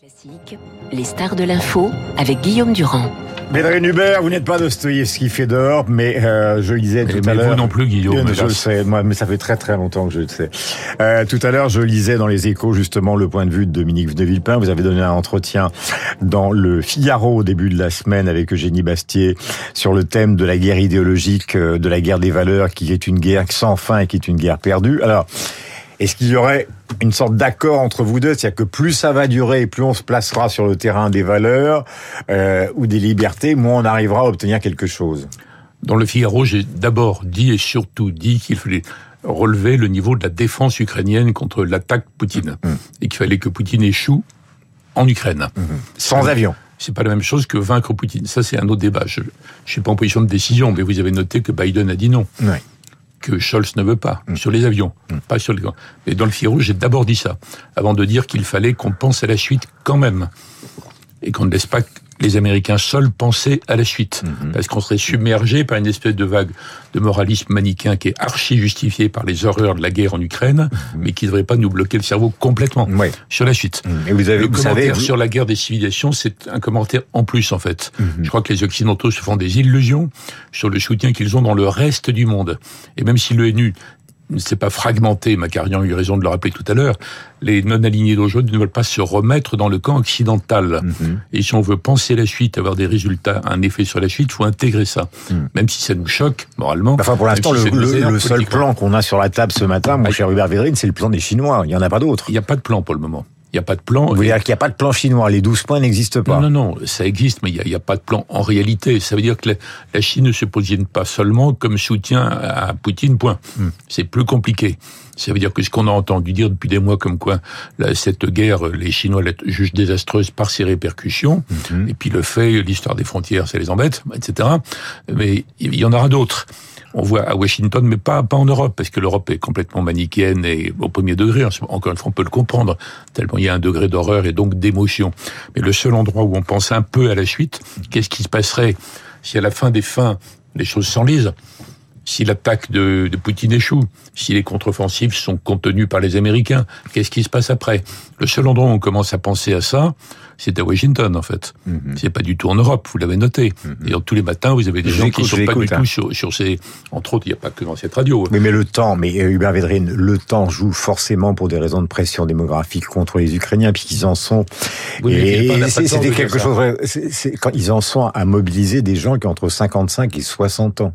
Classique, les stars de l'info avec Guillaume Durand. Bédrine Hubert, vous n'êtes pas Dostoïevski fait dehors, mais euh, je lisais tout mais à l'heure. vous non plus, Guillaume. Je le sais, moi, mais ça fait très très longtemps que je le sais. Euh, tout à l'heure, je lisais dans les Échos justement le point de vue de Dominique de Villepin. Vous avez donné un entretien dans le Figaro au début de la semaine avec Eugénie Bastier sur le thème de la guerre idéologique, euh, de la guerre des valeurs, qui est une guerre sans fin et qui est une guerre perdue. Alors. Est-ce qu'il y aurait une sorte d'accord entre vous deux C'est-à-dire que plus ça va durer, plus on se placera sur le terrain des valeurs euh, ou des libertés, moins on arrivera à obtenir quelque chose. Dans le Figaro, j'ai d'abord dit et surtout dit qu'il fallait relever le niveau de la défense ukrainienne contre l'attaque Poutine. Mmh. Et qu'il fallait que Poutine échoue en Ukraine. Mmh. Sans avion c'est pas la même chose que vaincre Poutine. Ça, c'est un autre débat. Je, je suis pas en position de décision, mais vous avez noté que Biden a dit non. Oui que Scholz ne veut pas, mmh. sur les avions, mmh. pas sur les... Mais dans le Figaro, j'ai d'abord dit ça, avant de dire qu'il fallait qu'on pense à la suite quand même, et qu'on ne laisse pas les Américains seuls penser à la suite, mmh. parce qu'on serait submergé par une espèce de vague de moralisme manichéen qui est archi justifié par les horreurs de la guerre en Ukraine, mais qui ne devrait pas nous bloquer le cerveau complètement oui. sur la suite. Et vous avez, le vous commentaire savez, vous... sur la guerre des civilisations, c'est un commentaire en plus en fait. Je crois que les Occidentaux se font des illusions sur le soutien qu'ils ont dans le reste du monde. Et même si l'ONU ne s'est pas fragmenté, Macarian a eu raison de le rappeler tout à l'heure, les non-alignés d'aujourd'hui ne veulent pas se remettre dans le camp occidental. Mm -hmm. Et si on veut penser la suite, avoir des résultats, un effet sur la suite, il faut intégrer ça. Mm. Même si ça nous choque, moralement. Enfin, pour l'instant, si le, seul plan qu'on a sur la table ce matin, mon Ah, cher Hubert Védrine, c'est le plan des Chinois. Il n'y en a pas d'autre. Il n'y a pas de plan pour le moment. Il n'y a pas de plan. Vous voulez dire qu'il n'y a pas de plan chinois Les 12 points n'existent pas Non, non, non, ça existe, mais il n'y a, pas de plan en réalité. Ça veut dire que la, la Chine ne se positionne pas seulement comme soutien à Poutine, point. Mm. C'est plus compliqué. Ça veut dire que ce qu'on a entendu dire depuis des mois comme quoi là, cette guerre, les Chinois la jugent désastreuse par ses répercussions, Mhm. et puis le fait, l'histoire des frontières, ça les embête, etc. Mais il y en aura d'autres. On voit à Washington, mais pas, pas en Europe, parce que l'Europe est complètement manichéenne et au premier degré. Encore une fois, on peut le comprendre, tellement il y a un degré d'horreur et donc d'émotion. Mais le seul endroit où on pense un peu à la suite, qu'est-ce qui se passerait si à la fin des fins, les choses s'enlisent si l'attaque de, de Poutine échoue, si les contre-offensives sont contenues par les Américains, qu'est-ce qui se passe après? Le seul endroit où on commence à penser à ça, c'est à Washington, en fait. Mm -hmm. C'est pas du tout en Europe, vous l'avez noté. Mhm. Et donc, tous les matins, vous avez des gens qui sont je pas du hein. tout sur, sur ces... Entre autres, il n'y a pas que dans cette radio. Oui, mais le temps, mais euh, Hubert Védrine, le temps joue forcément pour des raisons de pression démographique contre les Ukrainiens, puisqu'ils en sont. Oui, et c'était quelque chose. quand ils en sont à mobiliser des gens qui ont entre 55 et 60 ans.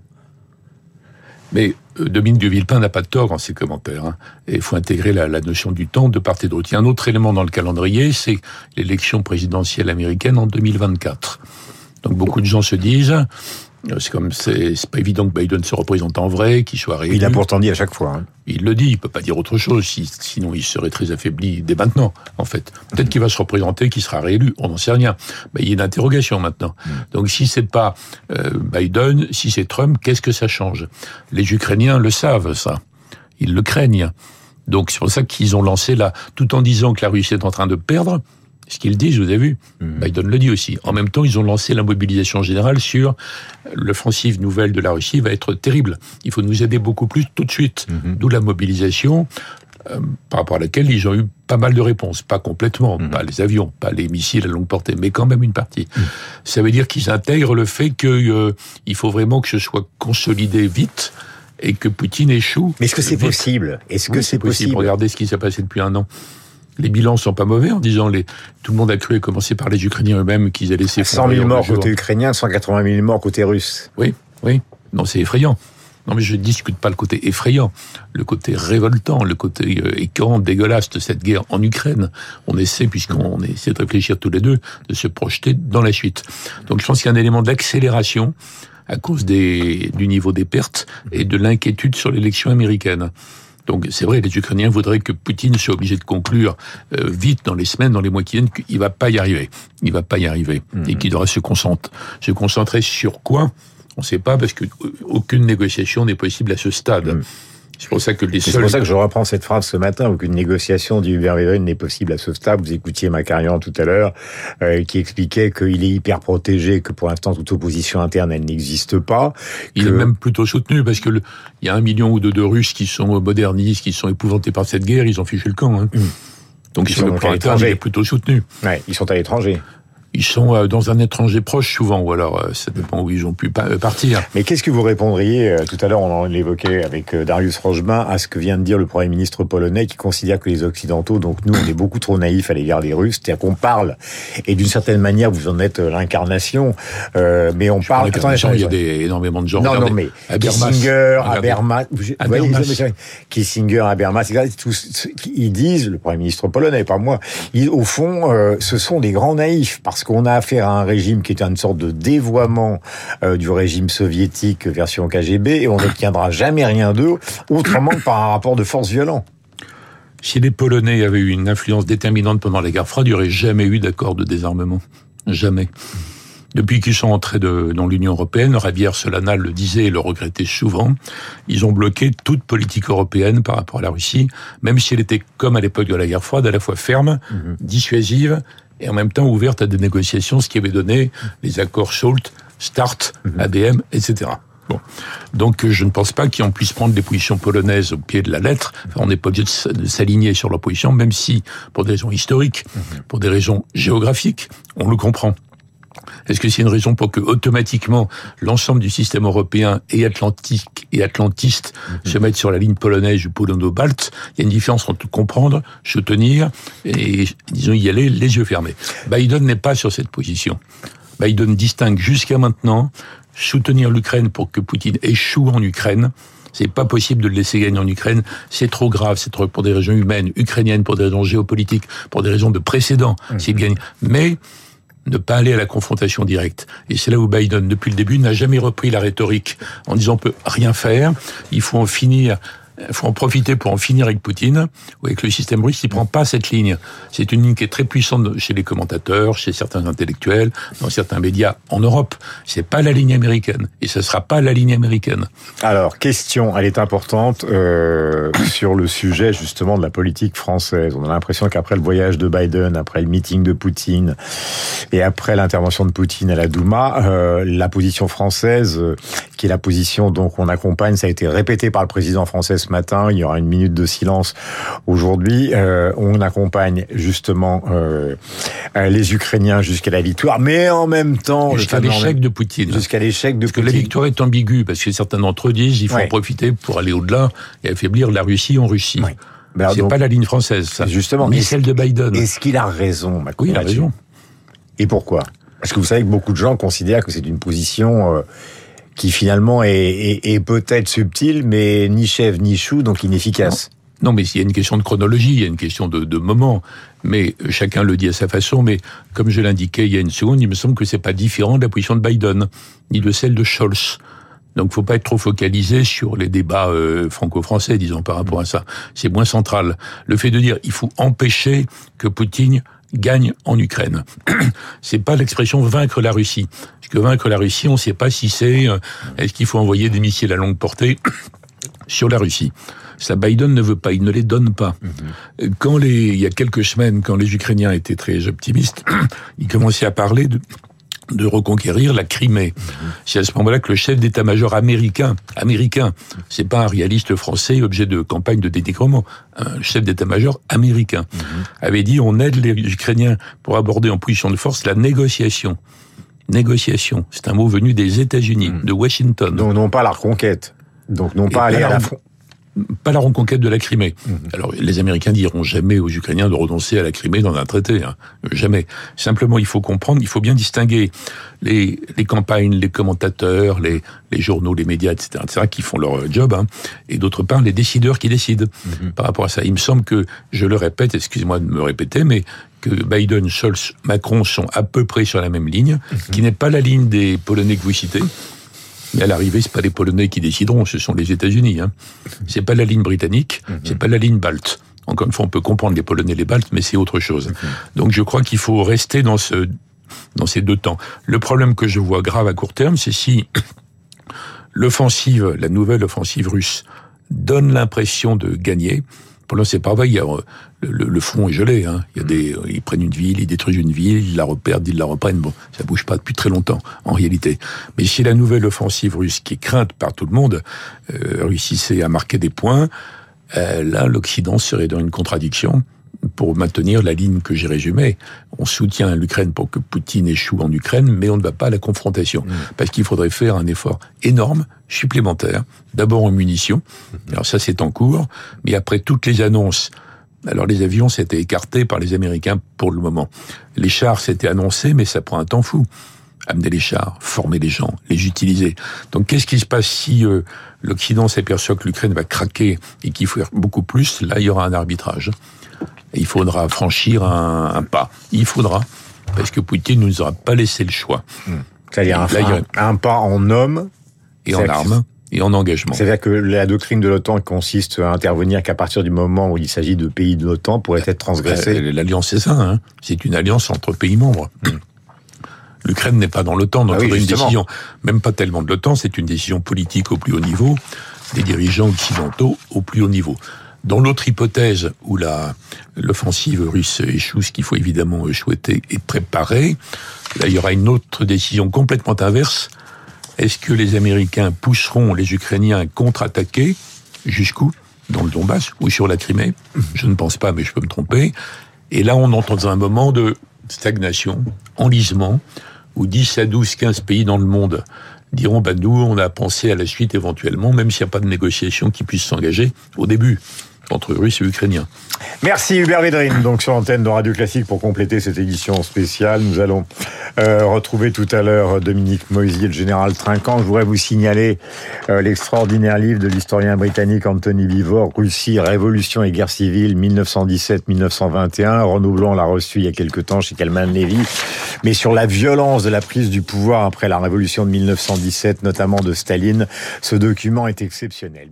Mais Dominique de Villepin n'a pas de tort dans ses commentaires. hein. Il faut intégrer la, la notion du temps de part et d'autre. Il y a un autre élément dans le calendrier, c'est l'élection présidentielle américaine en 2024. Donc beaucoup de gens se disent, euh, c'est comme c'est pas évident que Biden se représente en vrai, qu'il soit réélu. Il a pourtant dit à chaque fois. hein. Il le dit, il peut pas dire autre chose, si- sinon il serait très affaibli dès maintenant, en fait. Peut-être qu'il va se représenter, qu'il sera réélu, on n'en sait rien. Mais il y a une interrogation maintenant. Donc si c'est pas euh, Biden, si c'est Trump, qu'est-ce que ça change? Les Ukrainiens le savent, ça. Ils le craignent. Donc c'est pour ça qu'ils ont lancé là, tout en disant que la Russie est en train de perdre, ce qu'ils disent, vous avez vu, Biden le dit aussi. En même temps, ils ont lancé la mobilisation générale sur l'offensive nouvelle de la Russie va être terrible. Il faut nous aider beaucoup plus tout de suite. D'où la mobilisation euh, par rapport à laquelle ils ont eu pas mal de réponses. Pas complètement, pas les avions, pas les missiles à longue portée, mais quand même une partie. Ça veut dire qu'ils intègrent le fait qu'il faut vraiment que ce soit consolidé vite et que Poutine échoue. Mais est-ce que c'est vite. possible? Est-ce que c'est possible? Regardez ce qui s'est passé depuis un an. Les bilans sont pas mauvais en disant les tout le monde a cru, à commencer par les Ukrainiens eux-mêmes, qu'ils allaient 100 s'effondrer 000 en morts deux jours. côté ukrainien, 180 000 morts côté russe. Oui, oui. Non, c'est effrayant. Non, mais je ne discute pas le côté effrayant, le côté révoltant, le côté euh, écœurant, dégueulasse de cette guerre en Ukraine. On essaie, puisqu'on essaie de réfléchir tous les deux, de se projeter dans la suite. Donc je pense qu'il y a un élément d'accélération à cause des, du niveau des pertes et de l'inquiétude sur l'élection américaine. Donc c'est vrai, les Ukrainiens voudraient que Poutine soit obligé de conclure euh, vite dans les semaines, dans les mois qui viennent, qu'il va pas y arriver. Il va pas y arriver. Et qu'il devrait se concentrer, se concentrer sur quoi? On ne sait pas parce que euh, aucune négociation n'est possible à ce stade. Mm. C'est pour ça que les C'est pour ça que je reprends cette phrase ce matin, qu'une négociation du Védrine n'est possible à ce stade. Vous écoutiez Macarian tout à l'heure, euh, qui expliquait qu'il est hyper protégé, que pour l'instant toute opposition interne, elle n'existe pas. Il que- est même plutôt soutenu parce que le- il y a un million ou deux de Russes qui sont modernistes, qui sont épouvantés par cette guerre, ils ont fichu le camp. Hein. Mm. Donc Ils sur sont le plan à interne, il l'étranger. est plutôt soutenu. Ouais, ils sont à l'étranger. Ils sont euh, dans un étranger proche souvent, ou alors euh, ça dépend où ils ont pu euh, partir. Mais qu'est-ce que vous répondriez, tout à l'heure on l'évoquait avec Darius Rochebain, à ce que vient de dire le Premier ministre polonais qui considère que les Occidentaux, donc nous, on est beaucoup trop naïfs à l'égard des Russes, c'est-à-dire qu'on parle, et d'une certaine manière vous en êtes l'incarnation, euh, mais on parle... Les gens, il y a des, énormément de gens. Non, Regardez, non, mais Habermas, Kissinger. Habermas, voyez, Kissinger, Habermas, tous, ils disent, le Premier ministre polonais, pas moi, ils, au fond, euh, ce sont des grands naïfs, parce qu'on a affaire à un régime qui est une sorte de dévoiement euh, du régime soviétique version KGB, et on n'obtiendra jamais rien d'eux, autrement que par un rapport de force violent. Si les Polonais avaient eu une influence déterminante pendant la guerre froide, il n'y aurait jamais eu d'accord de désarmement. Jamais. Depuis qu'ils sont entrés de- dans l'Union européenne, Ravière Solana le disait et le regrettait souvent, ils ont bloqué toute politique européenne par rapport à la Russie, même si elle était, comme à l'époque de la guerre froide, à la fois ferme, dissuasive et en même temps ouverte à des négociations, ce qui avait donné les accords SALT, START, ABM, etc. Bon. Donc euh, je ne pense pas qu'on puisse prendre des positions polonaises au pied de la lettre. Enfin, on n'est pas obligé de s'aligner sur leur position, même si, pour des raisons historiques, pour des raisons géographiques, on le comprend. Est-ce que c'est une raison pour que automatiquement l'ensemble du système européen et atlantique et atlantiste se mettent sur la ligne polonaise ou polono-balte? Il y a une différence entre comprendre, se tenir et disons y aller les yeux fermés. Biden n'est pas sur cette position. Biden distingue jusqu'à maintenant soutenir l'Ukraine pour que Poutine échoue en Ukraine. C'est pas possible de le laisser gagner en Ukraine. C'est trop grave. C'est trop pour des raisons humaines, ukrainiennes, pour des raisons géopolitiques, pour des raisons de précédent. S'il gagne, mais ne pas aller à la confrontation directe. Et c'est là où Biden, depuis le début, n'a jamais repris la rhétorique en disant on peut rien faire, il faut en finir, il faut en profiter pour en finir avec Poutine ou avec le système russe. Il prend pas cette ligne. C'est une ligne qui est très puissante chez les commentateurs, chez certains intellectuels, dans certains médias en Europe. C'est pas la ligne américaine et ce sera pas la ligne américaine. Alors, question, elle est importante euh, sur le sujet justement de la politique française. On a l'impression qu'après le voyage de Biden, après le meeting de Poutine et après l'intervention de Poutine à la Douma, euh, la position française, euh, qui est la position donc on accompagne, ça a été répété par le président français ce matin. Il y aura une minute de silence aujourd'hui. Euh, on accompagne justement euh, euh, les Ukrainiens jusqu'à la victoire, mais en même temps Jusqu'à l'échec de Poutine. jusqu'à l'échec de Parce que la victoire est ambiguë, parce que certains d'entre eux disent il faut Ouais. en profiter pour aller au-delà et affaiblir la Russie en Russie. Ouais. Ben, C'est pas la ligne française, ça. Justement. Ni Est-ce- celle de Biden. Est-ce qu'il a raison, Macron Oui, il a raison. Et pourquoi? Parce que vous savez que beaucoup de gens considèrent que c'est une position euh, qui finalement est, est- est peut-être subtile, mais ni chèvre ni chou, donc inefficace. Non, mais il y a une question de chronologie, il y a une question de, de moment. Mais euh, chacun le dit à sa façon. Mais comme je l'indiquais il y a une seconde, il me semble que c'est pas différent de la position de Biden, ni de celle de Scholz. Donc, faut pas être trop focalisé sur les débats euh, franco-français, disons, par rapport à ça. C'est moins central. Le fait de dire il faut empêcher que Poutine gagne en Ukraine. c'est pas l'expression vaincre la Russie. Parce que vaincre la Russie, on ne sait pas si c'est euh, est-ce qu'il faut envoyer des missiles à longue portée sur la Russie. Ça, Biden ne veut pas, il ne les donne pas. Quand les, il y a quelques semaines, quand les Ukrainiens étaient très optimistes, ils commençaient à parler de, de reconquérir la Crimée. C'est à ce moment-là que le chef d'état-major américain, américain, c'est pas un réaliste français objet de campagne de dénigrement, un chef d'état-major américain, avait dit on aide les Ukrainiens pour aborder en position de force la négociation. Négociation, c'est un mot venu des États-Unis, de Washington. Donc non pas la reconquête. Donc non Et pas aller à la. Pas la reconquête de la Crimée. Alors, les Américains diront jamais aux Ukrainiens de renoncer à la Crimée dans un traité. hein. Jamais. Simplement, il faut comprendre, il faut bien distinguer les, les campagnes, les commentateurs, les, les journaux, les médias, etc., etc., qui font leur job, hein, et d'autre part, les décideurs qui décident par rapport à ça. Il me semble que, je le répète, excusez-moi de me répéter, mais que Biden, Scholz, Macron sont à peu près sur la même ligne, qui n'est pas la ligne des Polonais que vous citez. Mais à l'arrivée, c'est pas les Polonais qui décideront, ce sont les États-Unis. Hein. C'est pas la ligne britannique, c'est pas la ligne balte. Encore une fois, on peut comprendre les Polonais, les Baltes, mais c'est autre chose. Donc, je crois qu'il faut rester dans ce dans ces deux temps. Le problème que je vois grave à court terme, c'est si l'offensive, la nouvelle offensive russe, donne l'impression de gagner. L'instant, c'est pas vrai. Il y a, euh, le, le- le front est gelé. Hein. Il y a des, ils prennent une ville, ils détruisent une ville, ils la reperdent, ils la reprennent. Bon, ça bouge pas depuis très longtemps, en réalité. Mais si la nouvelle offensive russe, qui est crainte par tout le monde, euh, réussissait à marquer des points, euh, là, l'Occident serait dans une contradiction pour maintenir la ligne que j'ai résumée. On soutient l'Ukraine pour que Poutine échoue en Ukraine, mais on ne va pas à la confrontation. Mmh. Parce qu'il faudrait faire un effort énorme, supplémentaire, d'abord en munitions. Mmh. Alors ça, c'est en cours. Mais après toutes les annonces alors les avions s'étaient écartés par les Américains pour le moment. Les chars s'étaient annoncés, mais ça prend un temps fou. Amener les chars, former les gens, les utiliser. Donc qu'est-ce qui se passe si euh, l'Occident s'aperçoit que l'Ukraine va craquer et qu'il faut faire beaucoup plus? Là, il y aura un arbitrage. il faudra franchir un, pas. Il faudra, parce que Poutine ne nous aura pas laissé le choix. Hmm. C'est-à-dire un, un, pas en homme et en armes et en engagement. C'est-à-dire que la doctrine de l'OTAN consiste à intervenir qu'à partir du moment où il s'agit de pays de l'OTAN pourrait être transgressée. Euh, l'alliance, c'est ça. Hein. c'est une alliance entre pays membres. L'Ukraine n'est pas dans l'OTAN, donc ah une décision, même pas tellement de l'OTAN, c'est une décision politique au plus haut niveau, des dirigeants occidentaux au plus haut niveau. Dans l'autre hypothèse où la l'offensive russe échoue, ce qu'il faut évidemment souhaiter et préparer, là il y aura une autre décision complètement inverse. Est-ce que les Américains pousseront les Ukrainiens à contre-attaquer jusqu'où? Dans le Donbass ou sur la Crimée? Je ne pense pas, mais je peux me tromper. Et là, on entre dans un moment de stagnation, enlisement, où 10 à 12, 15 pays dans le monde diront, bah, nous, on a pensé à la suite éventuellement, même s'il n'y a pas de négociation qui puisse s'engager au début entre Russes et Ukrainiens. Merci Hubert Védrine, donc sur l'antenne de Radio Classique pour compléter cette édition spéciale. Nous allons euh, retrouver tout à l'heure Dominique Moisier, le général Trinquant. Je voudrais vous signaler euh, l'extraordinaire livre de l'historien britannique Anthony Vivor, Russie, Révolution et guerre civile 1917-1921. Renaud Blanc l'a reçu il y a quelque temps chez Calman Levy, mais sur la violence de la prise du pouvoir après la Révolution de 1917, notamment de Staline. Ce document est exceptionnel.